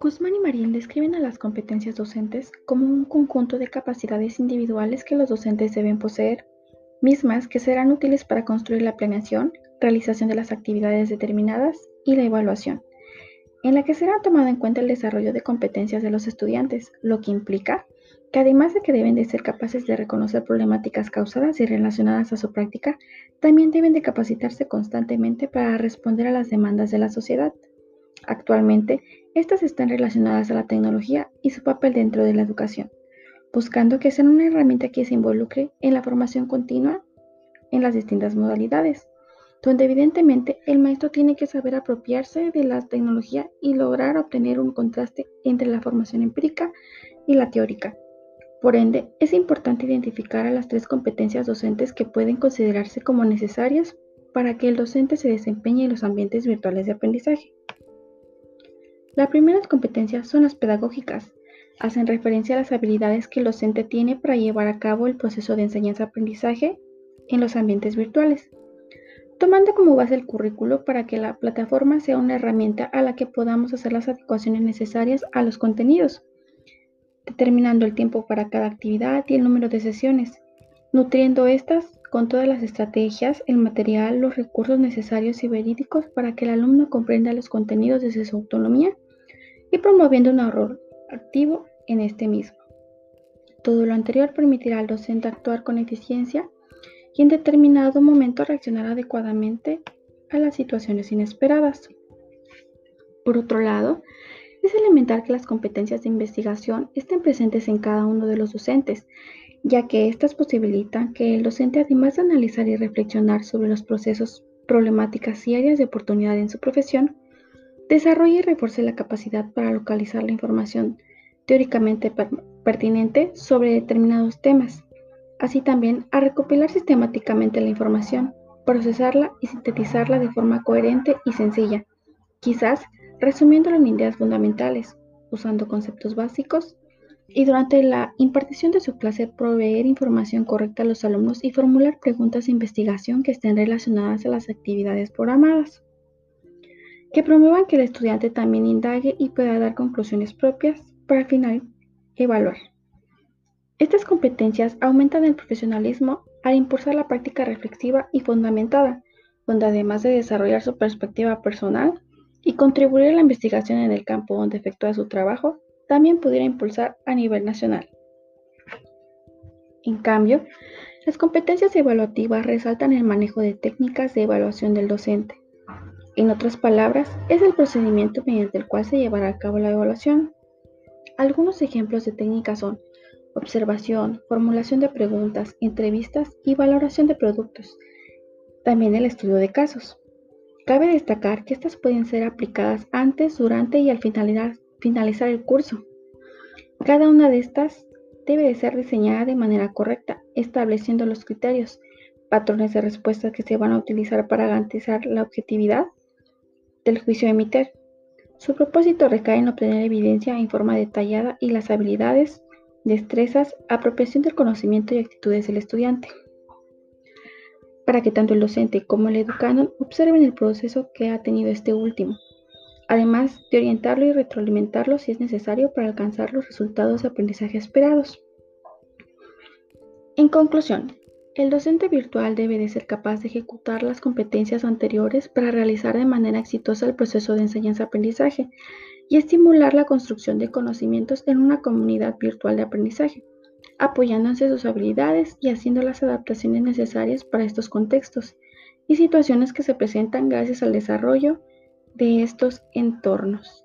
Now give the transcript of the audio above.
Guzmán y Marín describen a las competencias docentes como un conjunto de capacidades individuales que los docentes deben poseer, mismas que serán útiles para construir la planeación, realización de las actividades determinadas y la evaluación, en la que será tomado en cuenta el desarrollo de competencias de los estudiantes, lo que implica que además de que deben de ser capaces de reconocer problemáticas causadas y relacionadas a su práctica, también deben de capacitarse constantemente para responder a las demandas de la sociedad. Actualmente, estas están relacionadas a la tecnología y su papel dentro de la educación, buscando que sean una herramienta que se involucre en la formación continua en las distintas modalidades, donde evidentemente el maestro tiene que saber apropiarse de la tecnología y lograr obtener un contraste entre la formación empírica y la teórica. Por ende, es importante identificar a las tres competencias docentes que pueden considerarse como necesarias para que el docente se desempeñe en los ambientes virtuales de aprendizaje. Las primeras competencias son las pedagógicas. Hacen referencia a las habilidades que el docente tiene para llevar a cabo el proceso de enseñanza-aprendizaje en los ambientes virtuales, tomando como base el currículo para que la plataforma sea una herramienta a la que podamos hacer las adecuaciones necesarias a los contenidos, determinando el tiempo para cada actividad y el número de sesiones, nutriendo estas con todas las estrategias, el material, los recursos necesarios y verídicos para que el alumno comprenda los contenidos desde su autonomía y promoviendo un ahorro activo en este mismo. Todo lo anterior permitirá al docente actuar con eficiencia y en determinado momento reaccionar adecuadamente a las situaciones inesperadas. Por otro lado, es elemental que las competencias de investigación estén presentes en cada uno de los docentes, ya que éstas posibilitan que el docente, además de analizar y reflexionar sobre los procesos, problemáticas y áreas de oportunidad en su profesión, desarrolle y refuerce la capacidad para localizar la información teóricamente pertinente sobre determinados temas, así también a recopilar sistemáticamente la información, procesarla y sintetizarla de forma coherente y sencilla, quizás resumiéndolo en ideas fundamentales, usando conceptos básicos y durante la impartición de su clase proveer información correcta a los alumnos y formular preguntas de investigación que estén relacionadas a las actividades programadas, que promuevan que el estudiante también indague y pueda dar conclusiones propias para al final evaluar. Estas competencias aumentan el profesionalismo al impulsar la práctica reflexiva y fundamentada, donde además de desarrollar su perspectiva personal y contribuir a la investigación en el campo donde efectúa su trabajo, también pudiera impulsar a nivel nacional. En cambio, las competencias evaluativas resaltan el manejo de técnicas de evaluación del docente. En otras palabras, es el procedimiento mediante el cual se llevará a cabo la evaluación. Algunos ejemplos de técnicas son observación, formulación de preguntas, entrevistas y valoración de productos. También el estudio de casos. Cabe destacar que estas pueden ser aplicadas antes, durante y al finalizar, el curso. Cada una de estas debe de ser diseñada de manera correcta, estableciendo los criterios, patrones de respuesta que se van a utilizar para garantizar la objetividad del juicio emitir. Su propósito recae en obtener evidencia en forma detallada y las habilidades, destrezas, apropiación del conocimiento y actitudes del estudiante, para que tanto el docente como el educando observen el proceso que ha tenido este último además de orientarlo y retroalimentarlo si es necesario para alcanzar los resultados de aprendizaje esperados. En conclusión, el docente virtual debe de ser capaz de ejecutar las competencias anteriores para realizar de manera exitosa el proceso de enseñanza-aprendizaje y estimular la construcción de conocimientos en una comunidad virtual de aprendizaje, apoyándose sus habilidades y haciendo las adaptaciones necesarias para estos contextos y situaciones que se presentan gracias al desarrollo de estos entornos.